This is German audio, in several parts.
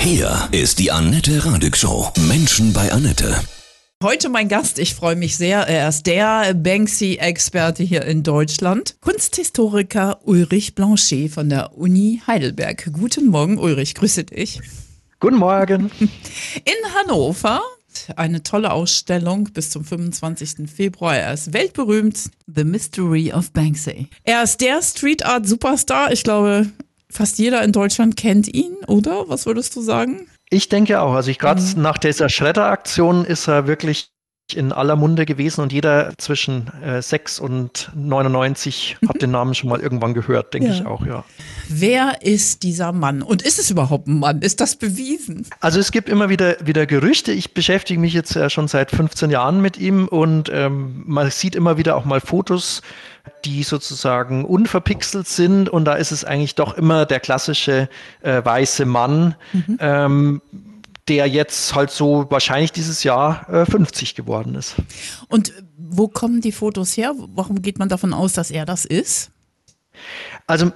Hier ist die Annette Radig Show. Menschen bei Annette. Heute mein Gast, ich freue mich sehr. Er ist der Banksy-Experte hier in Deutschland. Kunsthistoriker Ulrich Blanchet von der Uni Heidelberg. Guten Morgen, Ulrich, grüße dich. Guten Morgen. In Hannover eine tolle Ausstellung bis zum 25. Februar. Er ist weltberühmt. The Mystery of Banksy. Er ist der Street Art Superstar. Ich glaube, fast jeder in Deutschland kennt ihn, oder? Was würdest du sagen? Ich denke auch. Also ich gerade mhm. nach dieser Schredder-Aktion ist er wirklich in aller Munde gewesen und jeder zwischen äh, 6 und 99 hat den Namen schon mal irgendwann gehört, denke ja. ich auch, ja. Wer ist dieser Mann und ist es überhaupt ein Mann? Ist das bewiesen? Also es gibt immer wieder, wieder Gerüchte. Ich beschäftige mich jetzt äh, schon seit 15 Jahren mit ihm und ähm, man sieht immer wieder auch mal Fotos die sozusagen unverpixelt sind und da ist es eigentlich doch immer der klassische äh, weiße Mann, mhm. ähm, der jetzt halt so wahrscheinlich dieses Jahr äh, 50 geworden ist. Und wo kommen die Fotos her? Warum geht man davon aus, dass er das ist? Also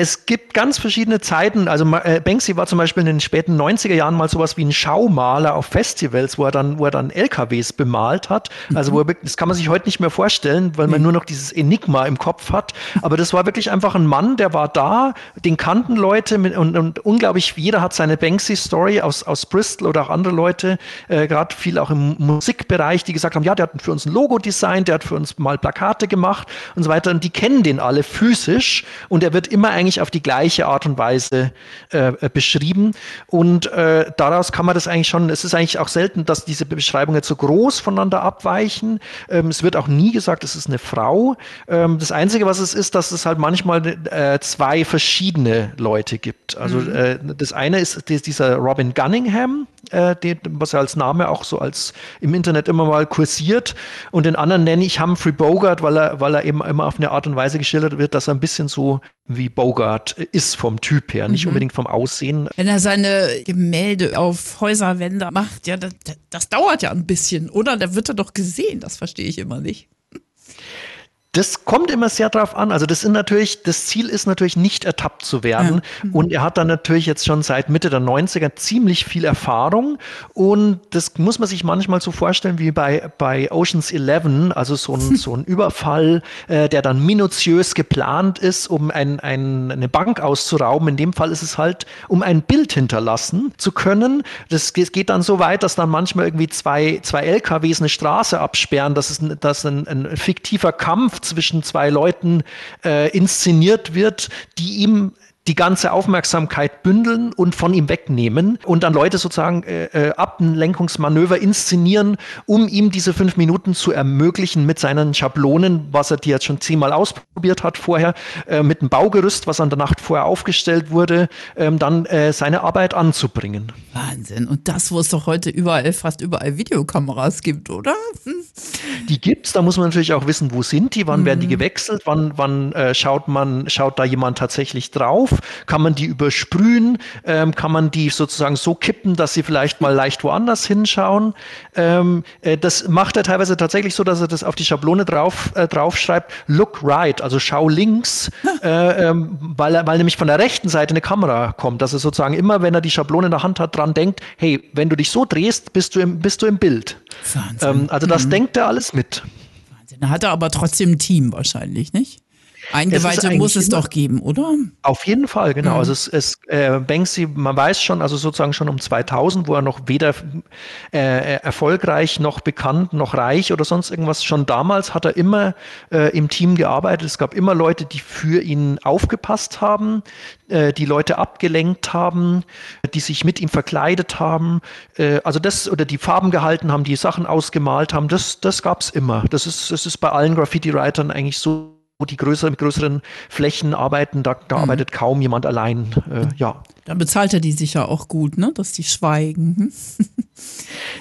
es gibt ganz verschiedene Zeiten. Also äh, Banksy war zum Beispiel in den späten 90er Jahren mal sowas wie ein Schaumaler auf Festivals, wo er dann, wo er dann LKWs bemalt hat. Also wo er, das kann man sich heute nicht mehr vorstellen, weil man nur noch dieses Enigma im Kopf hat. Aber das war wirklich einfach ein Mann, der war da, den kannten Leute mit, und, und unglaublich, jeder hat seine Banksy-Story aus, aus Bristol oder auch andere Leute, äh, gerade viel auch im Musikbereich, die gesagt haben, ja, der hat für uns ein Logo designt, der hat für uns mal Plakate gemacht und so weiter. Und die kennen den alle physisch und er wird immer eigentlich eigentlich auf die gleiche Art und Weise äh, äh, beschrieben. Und äh, daraus kann man das eigentlich schon, es ist eigentlich auch selten, dass diese Beschreibungen so groß voneinander abweichen. Ähm, es wird auch nie gesagt, es ist eine Frau. Ähm, das Einzige, was es ist, dass es halt manchmal äh, zwei verschiedene Leute gibt. Also mhm. Äh, das eine ist dieser Robin Gunningham, äh, den, was er als Name auch so als im Internet immer mal kursiert. Und den anderen nenne ich Humphrey Bogart, weil er, weil er eben immer auf eine Art und Weise geschildert wird, dass er ein bisschen so wie Bogart ist vom Typ her, nicht mhm. unbedingt vom Aussehen. Wenn er seine Gemälde auf Häuserwände macht, ja, das, das dauert ja ein bisschen, oder? Da wird er doch gesehen, das verstehe ich immer nicht. Das kommt immer sehr drauf an. Also das sind natürlich, das Ziel ist natürlich nicht ertappt zu werden. Ja. Und er hat dann natürlich jetzt schon seit Mitte der 90er ziemlich viel Erfahrung. Und das muss man sich manchmal so vorstellen wie bei, bei Oceans 11, also so ein, so ein Überfall, äh, der dann minutiös geplant ist, um ein, ein, eine Bank auszurauben. In dem Fall ist es halt, um ein Bild hinterlassen zu können. Das geht dann so weit, dass dann manchmal irgendwie zwei, zwei LKWs eine Straße absperren, dass es dass ein, ein fiktiver Kampf zwischen zwei Leuten äh, inszeniert wird, die ihm die ganze Aufmerksamkeit bündeln und von ihm wegnehmen und dann Leute sozusagen äh, äh, Ablenkungsmanöver inszenieren, um ihm diese fünf Minuten zu ermöglichen mit seinen Schablonen, was er die jetzt schon zehnmal ausprobiert hat vorher, äh, mit dem Baugerüst, was an der Nacht vorher aufgestellt wurde, ähm, dann äh, seine Arbeit anzubringen. Wahnsinn. Und das, wo es doch heute überall, fast überall Videokameras gibt, oder? Hm. Die gibt's, da muss man natürlich auch wissen, wo sind die, wann mhm. werden die gewechselt, wann, wann äh, schaut man, schaut da jemand tatsächlich drauf. Kann man die übersprühen? Ähm, kann man die sozusagen so kippen, dass sie vielleicht mal leicht woanders hinschauen? Ähm, äh, das macht er teilweise tatsächlich so, dass er das auf die Schablone drauf, äh, draufschreibt, look right, also schau links, äh, ähm, weil, er, weil nämlich von der rechten Seite eine Kamera kommt. Dass er sozusagen immer, wenn er die Schablone in der Hand hat, dran denkt, hey, wenn du dich so drehst, bist du im, bist du im Bild. Ähm, also das mhm. denkt er alles mit. Wahnsinn. Da hat er aber trotzdem ein Team wahrscheinlich, nicht? Eingeweihte muss es doch geben, oder? Auf jeden Fall, genau. Mhm. Also es, es äh, Banksy, man weiß schon, also sozusagen schon um 2000, wo er noch weder äh, erfolgreich noch bekannt noch reich oder sonst irgendwas, schon damals hat er immer äh, im Team gearbeitet. Es gab immer Leute, die für ihn aufgepasst haben, äh, die Leute abgelenkt haben, die sich mit ihm verkleidet haben, äh, also das oder die Farben gehalten haben, die Sachen ausgemalt haben. Das, das gab es immer. Das ist, das ist bei allen Graffiti-Writern eigentlich so wo die größeren, mit größeren Flächen arbeiten, da, da mhm. arbeitet kaum jemand allein. Äh, ja. Dann bezahlt er die sicher auch gut, ne? Dass die schweigen. Hm?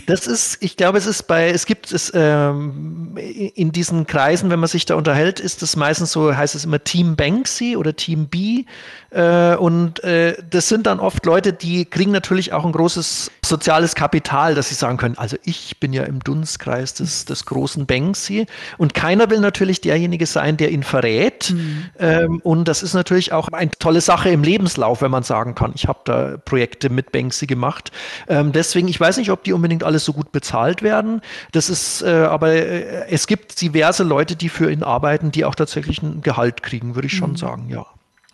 Das ist, ich glaube, es ist bei, es gibt es ähm, in diesen Kreisen, wenn man sich da unterhält, ist es meistens so, heißt es immer Team Banksy oder Team B. Äh, und äh, das sind dann oft Leute, die kriegen natürlich auch ein großes soziales Kapital, dass sie sagen können, also ich bin ja im Dunstkreis des, des großen Banksy und keiner will natürlich derjenige sein, der ihn verrät. Mhm. Ähm, und das ist natürlich auch eine tolle Sache im Lebenslauf, wenn man sagen kann, ich habe da Projekte mit Banksy gemacht. Ähm, deswegen, ich weiß nicht, ob die unbedingt alles so gut bezahlt werden. Das ist, äh, aber äh, es gibt diverse Leute, die für ihn arbeiten, die auch tatsächlich ein Gehalt kriegen, würde ich schon mhm. sagen, ja.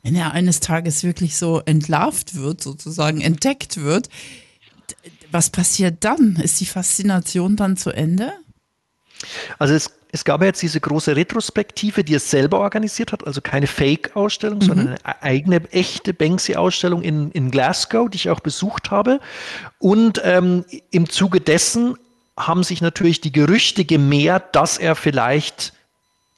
Wenn er eines Tages wirklich so entlarvt wird, sozusagen entdeckt wird, was passiert dann? Ist die Faszination dann zu Ende? Also es, es gab ja jetzt diese große Retrospektive, die er selber organisiert hat, also keine Fake-Ausstellung, mhm. sondern eine eigene, echte Banksy-Ausstellung in, in Glasgow, die ich auch besucht habe. Und ähm, im Zuge dessen haben sich natürlich die Gerüchte gemehrt, dass er vielleicht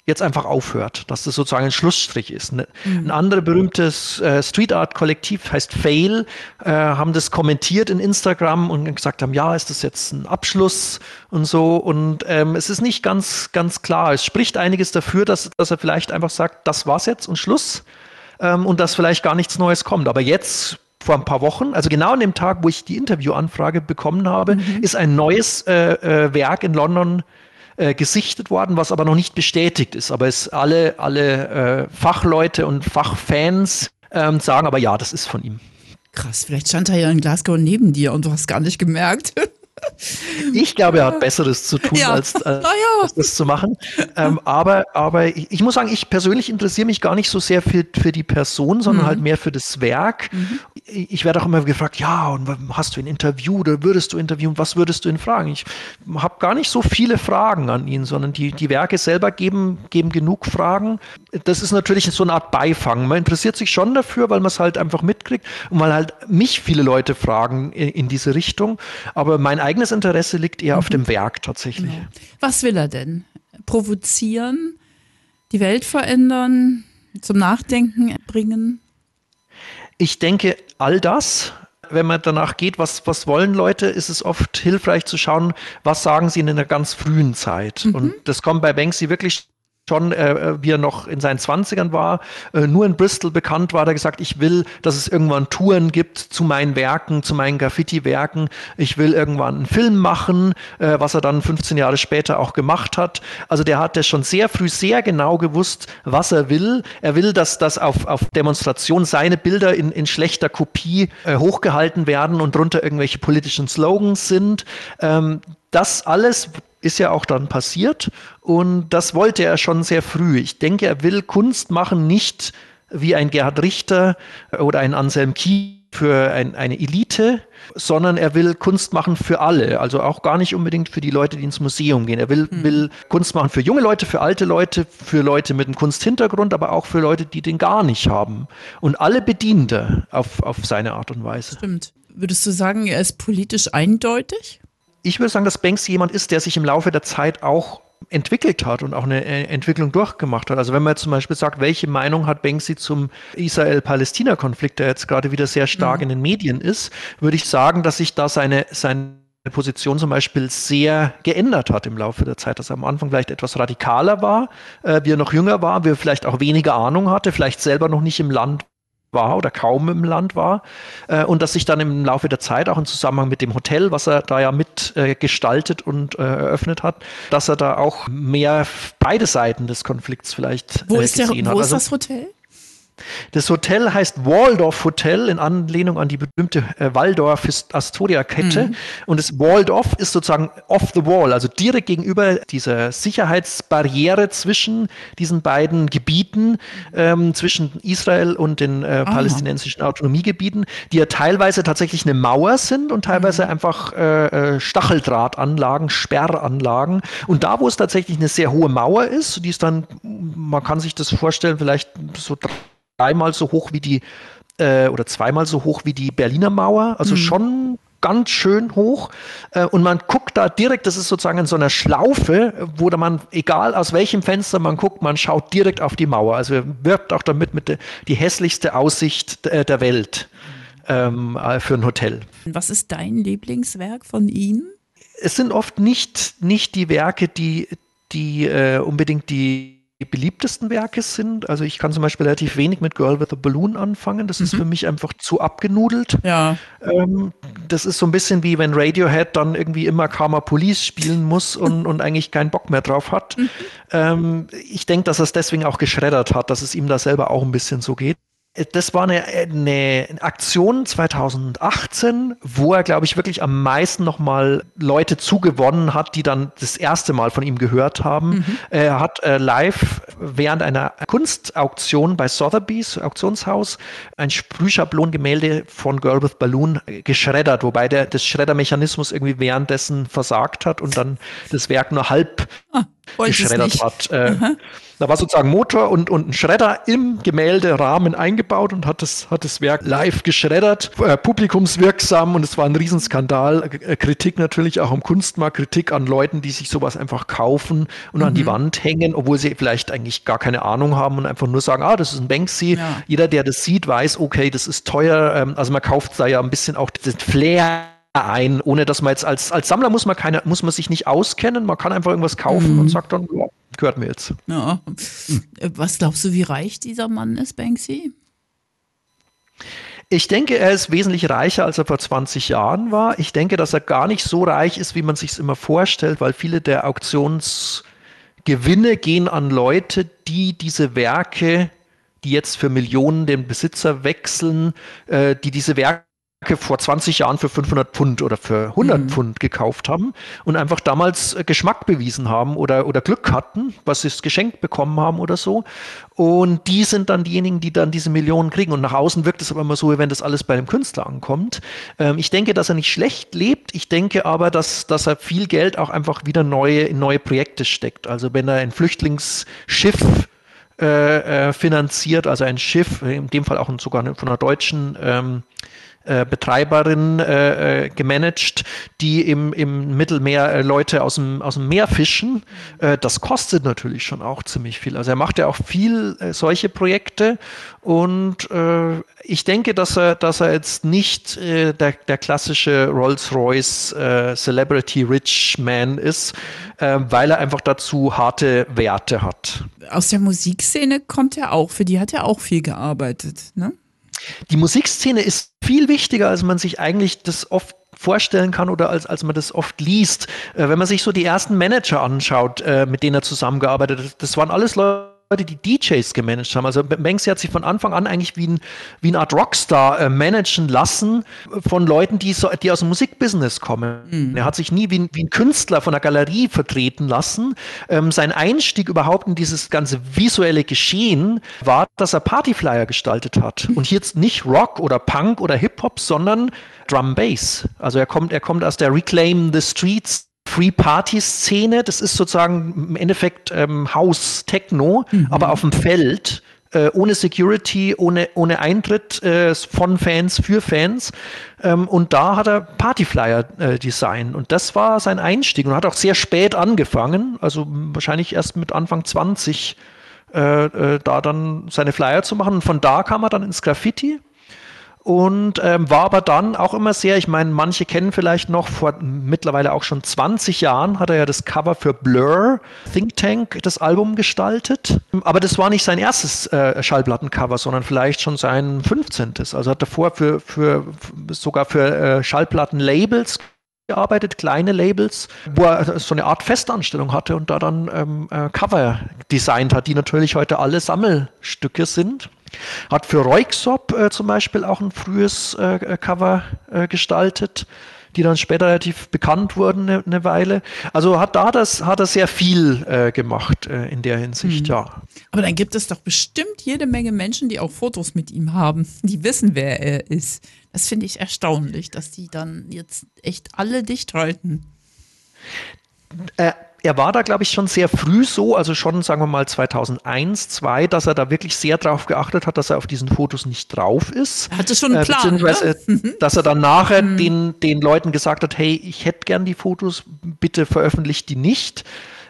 jetzt einfach aufhört, dass das sozusagen ein Schlussstrich ist. Ne? Mhm. Ein anderes berühmtes äh, Street Art Kollektiv heißt Fail, äh, haben das kommentiert in Instagram und gesagt haben, ja, ist das jetzt ein Abschluss und so. Und ähm, es ist nicht ganz, ganz klar. Es spricht einiges dafür, dass, dass er vielleicht einfach sagt, das war's jetzt und Schluss ähm, und dass vielleicht gar nichts Neues kommt. Aber jetzt vor ein paar Wochen, also genau an dem Tag, wo ich die Interviewanfrage bekommen habe, mhm. ist ein neues äh, äh, Werk in London äh, gesichtet worden, was aber noch nicht bestätigt ist. Aber es alle, alle äh, Fachleute und Fachfans ähm, sagen aber ja, das ist von ihm. Krass, vielleicht stand er ja in Glasgow neben dir und du hast gar nicht gemerkt. Ich glaube, er hat Besseres zu tun, ja. als, äh, ja. als, das zu machen. Ähm, aber aber ich, ich, muss sagen, ich persönlich interessiere mich gar nicht so sehr für, für die Person, sondern mhm. halt mehr für das Werk. Mhm. Ich werde auch immer gefragt, ja, und hast du ein Interview oder würdest du interviewen? Was würdest du ihn fragen? Ich habe gar nicht so viele Fragen an ihn, sondern die, die Werke selber geben, geben genug Fragen. Das ist natürlich so eine Art Beifang. Man interessiert sich schon dafür, weil man es halt einfach mitkriegt und weil halt mich viele Leute fragen in, in diese Richtung. Aber mein eigenes Interesse liegt eher mhm. auf dem Werk tatsächlich. Genau. Was will er denn? Provozieren, die Welt verändern, zum Nachdenken bringen? Ich denke, all das, wenn man danach geht, was, was wollen Leute, ist es oft hilfreich zu schauen, was sagen sie in einer ganz frühen Zeit. Mhm. Und das kommt bei Banksy wirklich schon, äh, wie er noch in seinen Zwanzigern war, äh, nur in Bristol bekannt war, hat er gesagt, ich will, dass es irgendwann Touren gibt zu meinen Werken, zu meinen Graffiti-Werken. Ich will irgendwann einen Film machen, äh, was er dann 15 Jahre später auch gemacht hat. Also der hat schon sehr früh sehr genau gewusst, was er will. Er will, dass das auf, auf Demonstration seine Bilder in, in schlechter Kopie äh, hochgehalten werden und drunter irgendwelche politischen Slogans sind. Ähm, das alles ist ja auch dann passiert und das wollte er schon sehr früh. Ich denke, er will Kunst machen, nicht wie ein Gerhard Richter oder ein Anselm Kie für ein, eine Elite, sondern er will Kunst machen für alle, also auch gar nicht unbedingt für die Leute, die ins Museum gehen. Er will, mhm. will Kunst machen für junge Leute, für alte Leute, für Leute mit einem Kunsthintergrund, aber auch für Leute, die den gar nicht haben. Und alle bedient er auf, auf seine Art und Weise. Stimmt. Würdest du sagen, er ist politisch eindeutig? Ich würde sagen, dass Banks jemand ist, der sich im Laufe der Zeit auch entwickelt hat und auch eine äh, Entwicklung durchgemacht hat. Also wenn man jetzt zum Beispiel sagt, welche Meinung hat Banksy zum Israel-Palästina-Konflikt, der jetzt gerade wieder sehr stark mhm. in den Medien ist, würde ich sagen, dass sich da seine, seine Position zum Beispiel sehr geändert hat im Laufe der Zeit, dass er am Anfang vielleicht etwas radikaler war, äh, wie er noch jünger war, wie er vielleicht auch weniger Ahnung hatte, vielleicht selber noch nicht im Land war oder kaum im Land war äh, und dass sich dann im Laufe der Zeit auch im Zusammenhang mit dem Hotel, was er da ja mit äh, gestaltet und äh, eröffnet hat, dass er da auch mehr beide Seiten des Konflikts vielleicht wo ist gesehen der, wo hat. Wo ist also, das Hotel? Das Hotel heißt Waldorf Hotel in Anlehnung an die berühmte äh, Waldorf Astoria Kette. Mhm. Und das Waldorf ist sozusagen off the wall, also direkt gegenüber dieser Sicherheitsbarriere zwischen diesen beiden Gebieten, ähm, zwischen Israel und den äh, palästinensischen Autonomiegebieten, die ja teilweise tatsächlich eine Mauer sind und teilweise mhm. einfach äh, äh, Stacheldrahtanlagen, Sperranlagen. Und da, wo es tatsächlich eine sehr hohe Mauer ist, die ist dann, man kann sich das vorstellen, vielleicht so dreimal so hoch wie die äh, oder zweimal so hoch wie die Berliner Mauer, also mhm. schon ganz schön hoch. Äh, und man guckt da direkt, das ist sozusagen in so einer Schlaufe, wo man, egal aus welchem Fenster man guckt, man schaut direkt auf die Mauer. Also wirbt auch damit mit de, die hässlichste Aussicht äh, der Welt ähm, äh, für ein Hotel. Was ist dein Lieblingswerk von ihm? Es sind oft nicht, nicht die Werke, die, die äh, unbedingt die die beliebtesten Werke sind. Also ich kann zum Beispiel relativ wenig mit Girl with a Balloon anfangen. Das mhm. ist für mich einfach zu abgenudelt. Ja. Ähm, das ist so ein bisschen wie wenn Radiohead dann irgendwie immer Karma Police spielen muss und, und eigentlich keinen Bock mehr drauf hat. Mhm. Ähm, ich denke, dass er es deswegen auch geschreddert hat, dass es ihm da selber auch ein bisschen so geht. Das war eine, eine Aktion 2018, wo er, glaube ich, wirklich am meisten nochmal Leute zugewonnen hat, die dann das erste Mal von ihm gehört haben. Mhm. Er hat äh, live während einer Kunstauktion bei Sotheby's Auktionshaus ein Sprühschablongemälde von Girl with Balloon geschreddert, wobei der das Schreddermechanismus irgendwie währenddessen versagt hat und dann das Werk nur halb geschreddert hat. Äh, da war sozusagen Motor und, und ein Schredder im Gemälderahmen eingebaut und hat das, hat das Werk live geschreddert, äh, publikumswirksam und es war ein Riesenskandal. Äh, Kritik natürlich auch am Kunstmarkt, Kritik an Leuten, die sich sowas einfach kaufen und mhm. an die mhm. Wand hängen, obwohl sie vielleicht eigentlich gar keine Ahnung haben und einfach nur sagen, ah, das ist ein Banksy. Ja. Jeder, der das sieht, weiß, okay, das ist teuer. Ähm, also man kauft da ja ein bisschen auch den Flair ein, ohne dass man jetzt als, als Sammler muss man keine, muss man sich nicht auskennen, man kann einfach irgendwas kaufen mhm. und sagt dann, ja, gehört mir jetzt. Ja. Was glaubst du, wie reich dieser Mann ist, Banksy? Ich denke, er ist wesentlich reicher, als er vor 20 Jahren war. Ich denke, dass er gar nicht so reich ist, wie man sich es immer vorstellt, weil viele der Auktionsgewinne gehen an Leute, die diese Werke, die jetzt für Millionen den Besitzer wechseln, äh, die diese Werke vor 20 Jahren für 500 Pfund oder für 100 mhm. Pfund gekauft haben und einfach damals äh, Geschmack bewiesen haben oder, oder Glück hatten, was sie geschenkt bekommen haben oder so. Und die sind dann diejenigen, die dann diese Millionen kriegen. Und nach außen wirkt es aber immer so, wie wenn das alles bei dem Künstler ankommt. Ähm, ich denke, dass er nicht schlecht lebt. Ich denke aber, dass, dass er viel Geld auch einfach wieder neue, in neue Projekte steckt. Also wenn er ein Flüchtlingsschiff äh, äh, finanziert, also ein Schiff, in dem Fall auch sogar von einer deutschen ähm, äh, Betreiberin äh, äh, gemanagt, die im, im Mittelmeer äh, Leute aus dem, aus dem Meer fischen. Äh, das kostet natürlich schon auch ziemlich viel. Also er macht ja auch viel äh, solche Projekte und äh, ich denke, dass er, dass er jetzt nicht äh, der, der klassische Rolls-Royce äh, Celebrity Rich Man ist, äh, weil er einfach dazu harte Werte hat. Aus der Musikszene kommt er auch, für die hat er auch viel gearbeitet, ne? Die Musikszene ist viel wichtiger, als man sich eigentlich das oft vorstellen kann oder als, als man das oft liest. Äh, wenn man sich so die ersten Manager anschaut, äh, mit denen er zusammengearbeitet hat, das waren alles Leute, Leute, die DJs gemanagt haben. Also Banksy hat sich von Anfang an eigentlich wie, ein, wie eine Art Rockstar äh, managen lassen von Leuten, die, so, die aus dem Musikbusiness kommen. Mhm. Er hat sich nie wie ein, wie ein, Künstler von der Galerie vertreten lassen. Ähm, sein Einstieg überhaupt in dieses ganze visuelle Geschehen war, dass er Partyflyer gestaltet hat. Mhm. Und hier jetzt nicht Rock oder Punk oder Hip-Hop, sondern Drum Bass. Also er kommt, er kommt aus der Reclaim the Streets Free-Party-Szene. Das ist sozusagen im Endeffekt ähm, House-Techno, mhm. aber auf dem Feld. Äh, ohne Security, ohne, ohne Eintritt äh, von Fans für Fans. Ähm, und da hat er Partyflyer äh, designt. Und das war sein Einstieg und hat auch sehr spät angefangen, also wahrscheinlich erst mit Anfang 20 äh, äh, da dann seine Flyer zu machen. Und von da kam er dann ins Graffiti und ähm, war aber dann auch immer sehr, ich meine, manche kennen vielleicht noch, vor mittlerweile auch schon 20 Jahren hat er ja das Cover für Blur, Think Tank, das Album gestaltet. Aber das war nicht sein erstes äh, Schallplattencover, sondern vielleicht schon sein 15. Also hat er davor für, für, sogar für äh, Schallplattenlabels gearbeitet, kleine Labels, wo er so eine Art Festanstellung hatte und da dann ähm, äh, Cover designt hat, die natürlich heute alle Sammelstücke sind. Hat für Reuxop äh, zum Beispiel auch ein frühes äh, Cover äh, gestaltet, die dann später relativ bekannt wurden eine, eine Weile. Also hat da das hat er sehr viel äh, gemacht äh, in der Hinsicht, mhm. ja. Aber dann gibt es doch bestimmt jede Menge Menschen, die auch Fotos mit ihm haben, die wissen, wer er ist. Das finde ich erstaunlich, dass die dann jetzt echt alle dicht halten. Äh, er war da, glaube ich, schon sehr früh so, also schon, sagen wir mal, 2001, 2002, dass er da wirklich sehr darauf geachtet hat, dass er auf diesen Fotos nicht drauf ist. Er hatte schon einen äh, Plan. Ne? Mhm. Dass er dann nachher mhm. den, den Leuten gesagt hat, hey, ich hätte gern die Fotos, bitte veröffentlicht die nicht.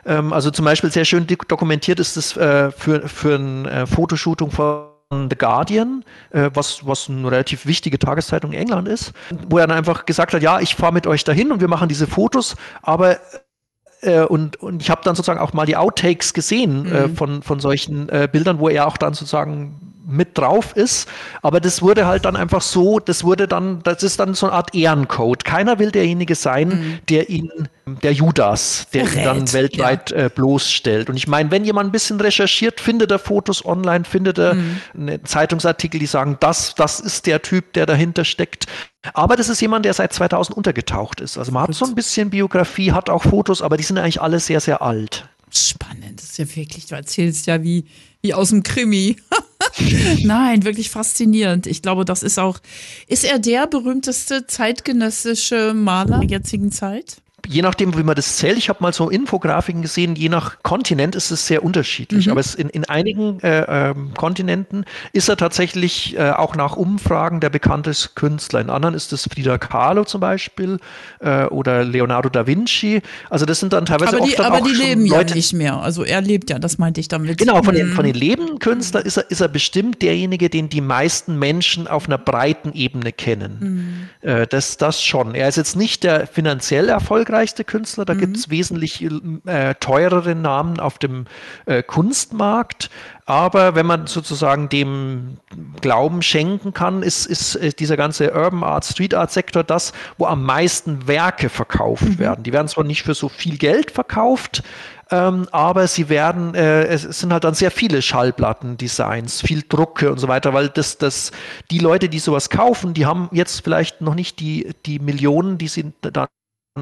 Ähm, also zum Beispiel sehr schön dokumentiert ist es äh, für, für ein äh, Fotoshooting von The Guardian, äh, was, was eine relativ wichtige Tageszeitung in England ist, wo er dann einfach gesagt hat, ja, ich fahre mit euch dahin und wir machen diese Fotos, aber äh, und, und ich habe dann sozusagen auch mal die Outtakes gesehen äh, mhm. äh, von, von solchen äh, Bildern, wo er auch dann sozusagen mit drauf ist. Aber das wurde halt dann einfach so, das wurde dann, das ist dann so eine Art Ehrencode. Keiner will derjenige sein, mhm. der ihn, der Judas, der Verrät, ihn dann weltweit ja. äh, bloßstellt. Und ich meine, wenn jemand ein bisschen recherchiert, findet er Fotos online, findet er mhm. Zeitungsartikel, die sagen, das, das ist der Typ, der dahinter steckt. Aber das ist jemand, der seit 2000 untergetaucht ist. Also man hat so ein bisschen Biografie, hat auch Fotos, aber die sind eigentlich alle sehr, sehr alt. Spannend, das ist ja wirklich, du erzählst ja wie, wie aus dem Krimi. Nein, wirklich faszinierend. Ich glaube, das ist auch, ist er der berühmteste zeitgenössische Maler der jetzigen Zeit? Je nachdem, wie man das zählt, ich habe mal so Infografiken gesehen, je nach Kontinent ist es sehr unterschiedlich. Mhm. Aber in, in einigen äh, äh, Kontinenten ist er tatsächlich äh, auch nach Umfragen der bekannteste Künstler. In anderen ist es Frida Kahlo zum Beispiel äh, oder Leonardo da Vinci. Also das sind dann teilweise aber die, oft dann aber auch die leben Leute, ja nicht mehr. Also er lebt ja, das meinte ich damit. Genau, von den, mhm. von den lebenden Künstlern ist er, ist er bestimmt derjenige, den die meisten Menschen auf einer breiten Ebene kennen. Mhm. Äh, das, das schon. Er ist jetzt nicht der finanziell erfolgreichste erfolgreichste Künstler. Da mhm. gibt es wesentlich äh, teurere Namen auf dem äh, Kunstmarkt. Aber wenn man sozusagen dem Glauben schenken kann, ist, ist, ist dieser ganze Urban Art, Street Art Sektor das, wo am meisten Werke verkauft mhm. werden. Die werden zwar nicht für so viel Geld verkauft, ähm, aber sie werden, äh, es sind halt dann sehr viele Schallplattendesigns, viel Drucke und so weiter, weil das, das, die Leute, die sowas kaufen, die haben jetzt vielleicht noch nicht die, die Millionen, die sie dann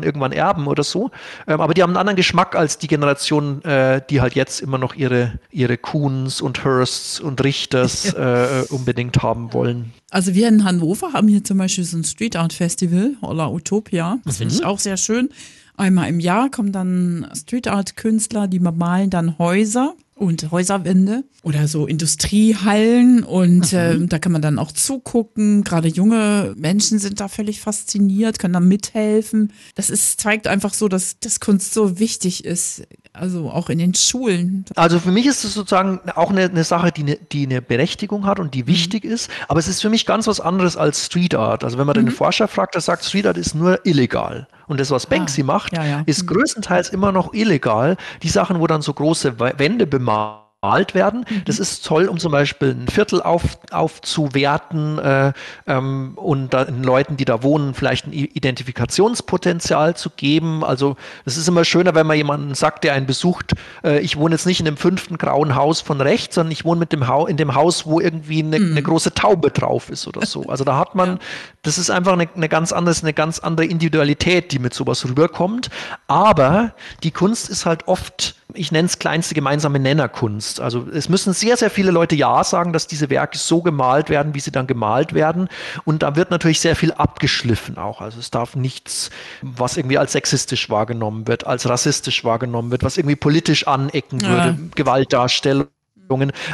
irgendwann erben oder so. Ähm, aber die haben einen anderen Geschmack als die Generation, äh, die halt jetzt immer noch ihre, ihre Kuhns und Hursts und Richters äh, unbedingt haben wollen. Also wir in Hannover haben hier zum Beispiel so ein Street Art Festival, Hola Utopia. Das mhm. finde ich auch sehr schön. Einmal im Jahr kommen dann Street Art Künstler, die malen dann Häuser und Häuserwände oder so Industriehallen und äh, da kann man dann auch zugucken. Gerade junge Menschen sind da völlig fasziniert, können da mithelfen. Das ist, zeigt einfach so, dass das Kunst so wichtig ist, also auch in den Schulen. Also für mich ist es sozusagen auch eine, eine Sache, die eine, die eine Berechtigung hat und die mhm. wichtig ist, aber es ist für mich ganz was anderes als Street Art. Also wenn man mhm. den Forscher fragt, der sagt, Street Art ist nur illegal. Und das, was Banksy ah, macht, ja, ja. ist mhm. größtenteils immer noch illegal. Die Sachen, wo dann so große Wände bemalt gemalt werden. Mhm. Das ist toll, um zum Beispiel ein Viertel auf, aufzuwerten äh, ähm, und den Leuten, die da wohnen, vielleicht ein Identifikationspotenzial zu geben. Also es ist immer schöner, wenn man jemanden sagt, der einen besucht, äh, ich wohne jetzt nicht in dem fünften grauen Haus von rechts, sondern ich wohne mit dem ha in dem Haus, wo irgendwie eine, mhm. eine, große Taube drauf ist oder so. Also da hat man, ja. das ist einfach eine, eine ganz andere, eine ganz andere Individualität, die mit sowas rüberkommt. Aber die Kunst ist halt oft ich nenne es kleinste gemeinsame Nennerkunst. Also es müssen sehr, sehr viele Leute Ja sagen, dass diese Werke so gemalt werden, wie sie dann gemalt werden. Und da wird natürlich sehr viel abgeschliffen auch. Also es darf nichts, was irgendwie als sexistisch wahrgenommen wird, als rassistisch wahrgenommen wird, was irgendwie politisch anecken ja. würde, Gewaltdarstellung.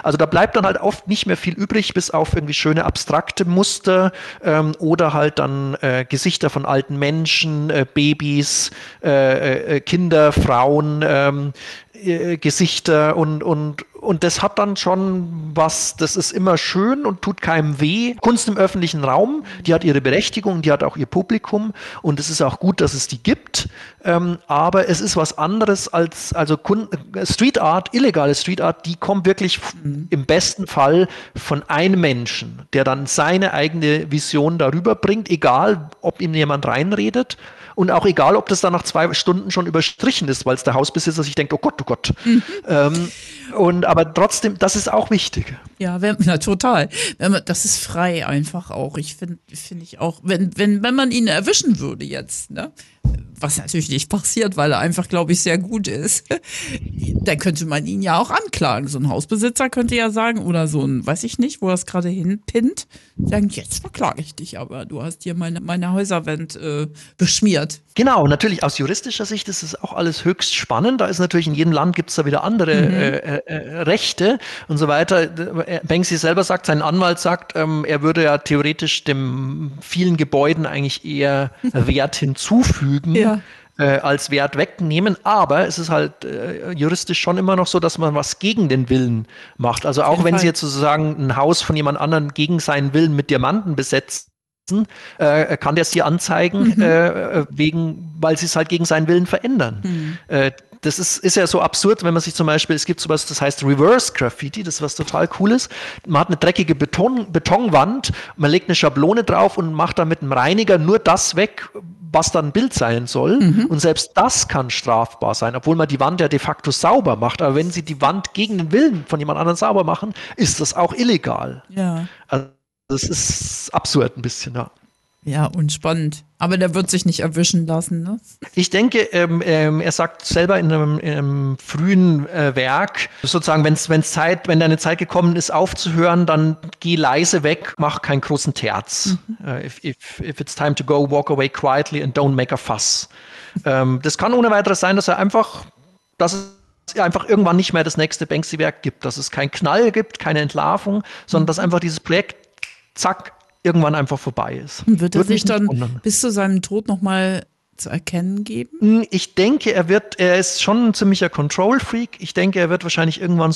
Also da bleibt dann halt oft nicht mehr viel übrig, bis auf irgendwie schöne abstrakte Muster ähm, oder halt dann äh, Gesichter von alten Menschen, äh, Babys, äh, äh Kinder, Frauen, ähm, äh, Gesichter und, und, und das hat dann schon was, das ist immer schön und tut keinem weh. Kunst im öffentlichen Raum, die hat ihre Berechtigung, die hat auch ihr Publikum und es ist auch gut, dass es die gibt. Ähm, aber es ist was anderes als, also Street Art, illegale Street Art, die kommt wirklich mhm. im besten Fall von einem Menschen, der dann seine eigene Vision darüber bringt, egal ob ihm jemand reinredet und auch egal, ob das dann nach zwei Stunden schon überstrichen ist, weil es der Hausbesitzer sich denkt, oh Gott, oh Gott. Mhm. Ähm, und aber trotzdem, das ist auch wichtig. Ja, wenn, na, total. Man, das ist frei einfach auch. Ich finde, finde ich auch, wenn, wenn, wenn man ihn erwischen würde jetzt, ne? Was natürlich nicht passiert, weil er einfach, glaube ich, sehr gut ist, dann könnte man ihn ja auch anklagen. So ein Hausbesitzer könnte ja sagen, oder so ein, weiß ich nicht, wo er es gerade hinpinnt, sagen, jetzt verklage ich dich, aber du hast hier meine, meine Häuserwand äh, beschmiert. Genau, natürlich aus juristischer Sicht ist es auch alles höchst spannend. Da ist natürlich in jedem Land gibt es da wieder andere mhm. äh, äh, äh, Rechte und so weiter. Äh, Banksy selber sagt, sein Anwalt sagt, ähm, er würde ja theoretisch dem vielen Gebäuden eigentlich eher Wert hinzufügen. Ja äh, als Wert wegnehmen, aber es ist halt äh, juristisch schon immer noch so, dass man was gegen den Willen macht. Also auch wenn Fall. Sie jetzt sozusagen ein Haus von jemand anderem gegen seinen Willen mit Diamanten besetzt, äh, kann der sie anzeigen, mhm. äh, wegen, weil sie es halt gegen seinen Willen verändern. Mhm. Äh, das ist, ist ja so absurd, wenn man sich zum Beispiel, es gibt sowas, das heißt Reverse Graffiti, das ist was total Cooles. Man hat eine dreckige Beton, Betonwand, man legt eine Schablone drauf und macht dann mit einem Reiniger nur das weg, was dann ein Bild sein soll. Mhm. Und selbst das kann strafbar sein, obwohl man die Wand ja de facto sauber macht. Aber wenn sie die Wand gegen den Willen von jemand anderem sauber machen, ist das auch illegal. Ja. Also das ist absurd ein bisschen, ja. Ja, und spannend. Aber der wird sich nicht erwischen lassen, ne? Ich denke, ähm, ähm, er sagt selber in einem, in einem frühen äh, Werk, sozusagen, wenn's, wenn's Zeit, wenn deine Zeit gekommen ist, aufzuhören, dann geh leise weg, mach keinen großen Terz. Mhm. Uh, if, if, if it's time to go, walk away quietly and don't make a fuss. Ähm, das kann ohne weiteres sein, dass er einfach, dass es einfach irgendwann nicht mehr das nächste Banksy-Werk gibt, dass es keinen Knall gibt, keine Entlarvung, sondern dass einfach dieses Projekt, zack, irgendwann einfach vorbei ist. Wird er sich dann wundern. bis zu seinem Tod nochmal zu erkennen geben? Hm, ich denke, er wird, er ist schon ein ziemlicher Control-Freak. Ich denke, er wird wahrscheinlich irgendwann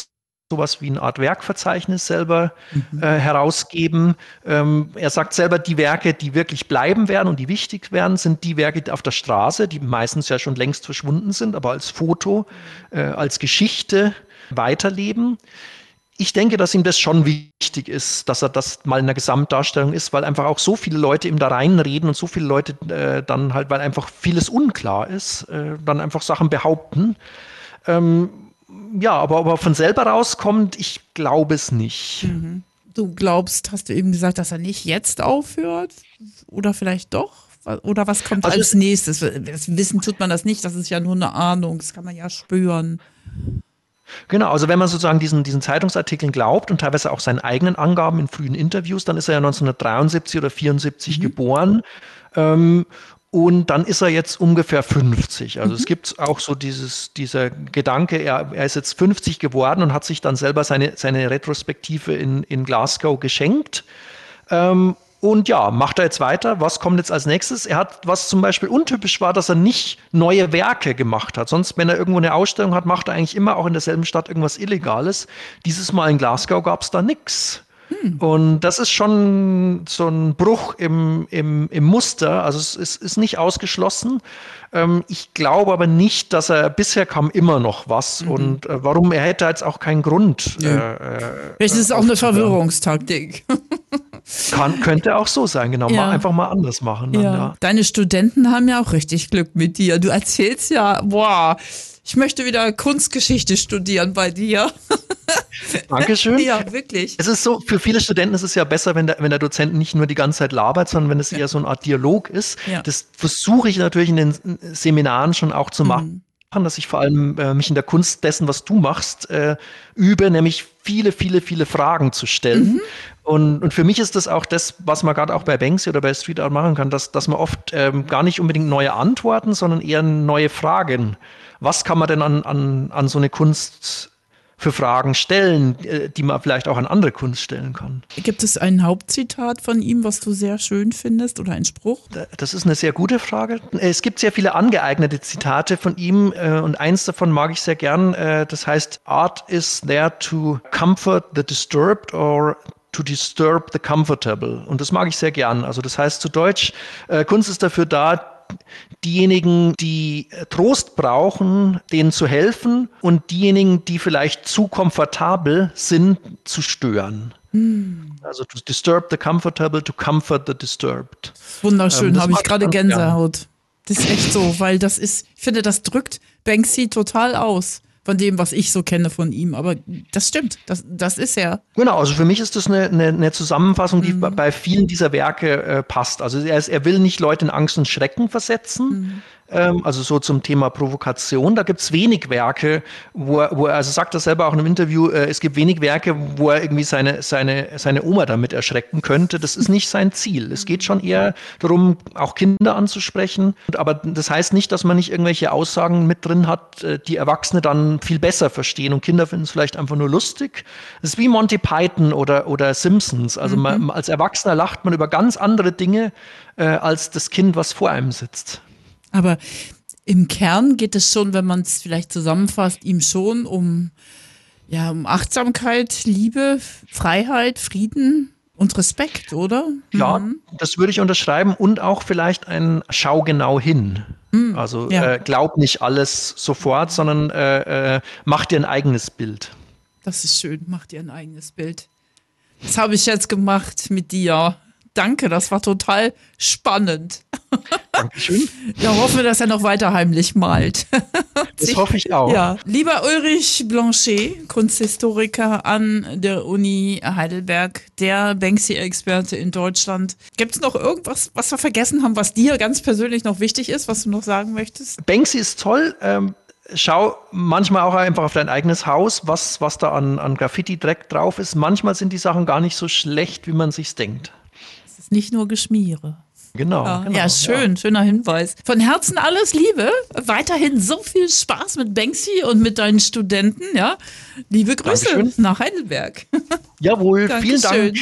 sowas wie eine Art Werkverzeichnis selber mhm. äh, herausgeben. Ähm, er sagt selber, die Werke, die wirklich bleiben werden und die wichtig werden, sind die Werke auf der Straße, die meistens ja schon längst verschwunden sind, aber als Foto, äh, als Geschichte weiterleben ich denke, dass ihm das schon wichtig ist, dass er das mal in der Gesamtdarstellung ist, weil einfach auch so viele Leute ihm da reinreden und so viele Leute äh, dann halt, weil einfach vieles unklar ist, äh, dann einfach Sachen behaupten. Ähm, ja, aber ob er von selber rauskommt, ich glaube es nicht. Mhm. Du glaubst, hast du eben gesagt, dass er nicht jetzt aufhört? Oder vielleicht doch? Oder was kommt also als nächstes? Das Wissen tut man das nicht, das ist ja nur eine Ahnung, das kann man ja spüren. Genau, also wenn man sozusagen diesen, diesen Zeitungsartikeln glaubt und teilweise auch seinen eigenen Angaben in frühen Interviews, dann ist er ja 1973 oder 74 mhm. geboren. Ähm, und dann ist er jetzt ungefähr 50. Also mhm. es gibt auch so dieses, dieser Gedanke, er, er ist jetzt 50 geworden und hat sich dann selber seine, seine Retrospektive in, in Glasgow geschenkt. Ähm, und ja, macht er jetzt weiter? Was kommt jetzt als nächstes? Er hat, was zum Beispiel untypisch war, dass er nicht neue Werke gemacht hat. Sonst, wenn er irgendwo eine Ausstellung hat, macht er eigentlich immer auch in derselben Stadt irgendwas Illegales. Dieses Mal in Glasgow gab es da nichts. Hm. Und das ist schon so ein Bruch im, im, im Muster. Also es ist, ist nicht ausgeschlossen. Ähm, ich glaube aber nicht, dass er bisher kam immer noch was. Mhm. Und äh, warum? Er hätte jetzt auch keinen Grund. Ja. Äh, äh, Vielleicht ist es auch eine Verwirrungstaktik. Kann, könnte auch so sein, genau. Ja. Mal einfach mal anders machen. Dann, ja. ja. Deine Studenten haben ja auch richtig Glück mit dir. Du erzählst ja, boah, ich möchte wieder Kunstgeschichte studieren bei dir. Dankeschön. Ja, wirklich. Es ist so, für viele Studenten ist es ja besser, wenn der, wenn der Dozent nicht nur die ganze Zeit labert, sondern wenn es ja. eher so eine Art Dialog ist. Ja. Das versuche ich natürlich in den Seminaren schon auch zu machen. Mhm dass ich vor allem äh, mich in der Kunst dessen, was du machst, äh, übe, nämlich viele, viele, viele Fragen zu stellen. Mhm. Und, und für mich ist das auch das, was man gerade auch bei Banksy oder bei Street Art machen kann, dass, dass man oft ähm, gar nicht unbedingt neue Antworten, sondern eher neue Fragen. Was kann man denn an, an, an so eine Kunst für Fragen stellen, äh, die man vielleicht auch an andere Kunst stellen kann. Gibt es ein Hauptzitat von ihm, was du sehr schön findest oder ein Spruch? Das ist eine sehr gute Frage. Es gibt sehr viele angeeignete Zitate von ihm äh, und eins davon mag ich sehr gern. Äh, das heißt, Art is there to comfort the disturbed or to disturb the comfortable. Und das mag ich sehr gern. Also das heißt zu Deutsch, Kunst ist dafür da, diejenigen, die Trost brauchen, denen zu helfen und diejenigen, die vielleicht zu komfortabel sind, zu stören. Hm. Also to disturb the comfortable, to comfort the disturbed. Wunderschön, ähm, habe ich gerade Gänsehaut. Das ist echt so, weil das ist, ich finde, das drückt Banksy total aus von dem, was ich so kenne von ihm. Aber das stimmt, das, das ist er. Genau, also für mich ist das eine, eine, eine Zusammenfassung, die mhm. bei vielen dieser Werke äh, passt. Also er, ist, er will nicht Leute in Angst und Schrecken versetzen. Mhm also so zum Thema Provokation. Da gibt es wenig Werke, wo er, wo er, also sagt er selber auch in einem Interview, äh, es gibt wenig Werke, wo er irgendwie seine, seine, seine Oma damit erschrecken könnte. Das ist nicht sein Ziel. Es geht schon eher darum, auch Kinder anzusprechen. Aber das heißt nicht, dass man nicht irgendwelche Aussagen mit drin hat, äh, die Erwachsene dann viel besser verstehen und Kinder finden es vielleicht einfach nur lustig. Es ist wie Monty Python oder, oder Simpsons. Also mhm. man, als Erwachsener lacht man über ganz andere Dinge äh, als das Kind, was vor einem sitzt. Aber im Kern geht es schon, wenn man es vielleicht zusammenfasst, ihm schon um, ja, um Achtsamkeit, Liebe, Freiheit, Frieden Und Respekt, oder? Ja, mhm. das würde ich unterschreiben und auch vielleicht ein Schau genau hin. Mhm. Also ja. äh, glaub nicht alles sofort, sondern äh, äh, mach dir ein eigenes Bild. Das ist schön, mach dir ein eigenes Bild. Das habe ich jetzt gemacht mit dir. Danke, das war total spannend. Dankeschön. Ja, hoffen wir, dass er noch weiter heimlich malt. Das hoffe ich auch. Ja. Lieber Ulrich Blanchet, Kunsthistoriker an der Uni Heidelberg, der Banksy-Experte in Deutschland. Gibt es noch irgendwas, was wir vergessen haben, was dir ganz persönlich noch wichtig ist, was du noch sagen möchtest? Banksy ist toll. Ähm, schau manchmal auch einfach auf dein eigenes Haus, was, was da an, an Graffiti-Dreck drauf ist. Manchmal sind die Sachen gar nicht so schlecht, wie man sich denkt. Es ist nicht nur Geschmiere. Genau, ja, genau, ja schön, schöner Hinweis. Von Herzen alles Liebe. Weiterhin so viel Spaß mit Banksy und mit deinen Studenten. Ja, liebe Grüße Dankeschön. nach Heidelberg. Jawohl, vielen Dank.